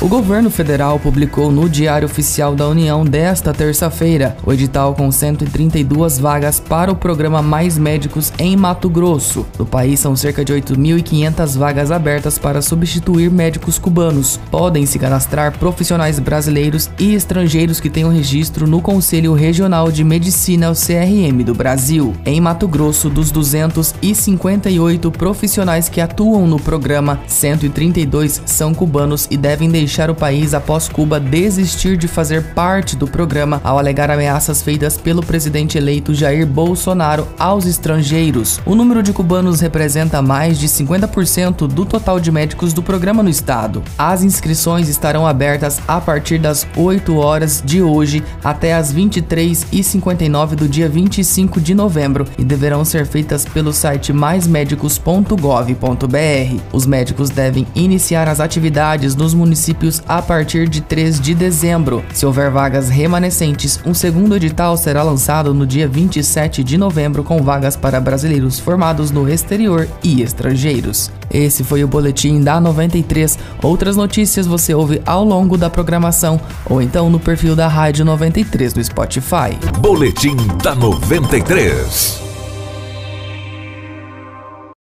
O governo federal publicou no Diário Oficial da União desta terça-feira o edital com 132 vagas para o programa Mais Médicos em Mato Grosso. No país são cerca de 8.500 vagas abertas para substituir médicos cubanos. Podem se cadastrar profissionais brasileiros e estrangeiros que tenham registro no Conselho Regional de Medicina, o CRM do Brasil. Em Mato Grosso, dos 258 profissionais que atuam no programa, 132 são cubanos e devem deixar deixar o país após Cuba desistir de fazer parte do programa ao alegar ameaças feitas pelo presidente eleito Jair Bolsonaro aos estrangeiros. O número de cubanos representa mais de 50% do total de médicos do programa no estado. As inscrições estarão abertas a partir das 8 horas de hoje até as 23h59 do dia 25 de novembro e deverão ser feitas pelo site maismedicos.gov.br. Os médicos devem iniciar as atividades nos municípios municípios a partir de 3 de dezembro. Se houver vagas remanescentes, um segundo edital será lançado no dia 27 de novembro com vagas para brasileiros formados no exterior e estrangeiros. Esse foi o boletim da 93. Outras notícias você ouve ao longo da programação ou então no perfil da Rádio 93 no Spotify. Boletim da 93.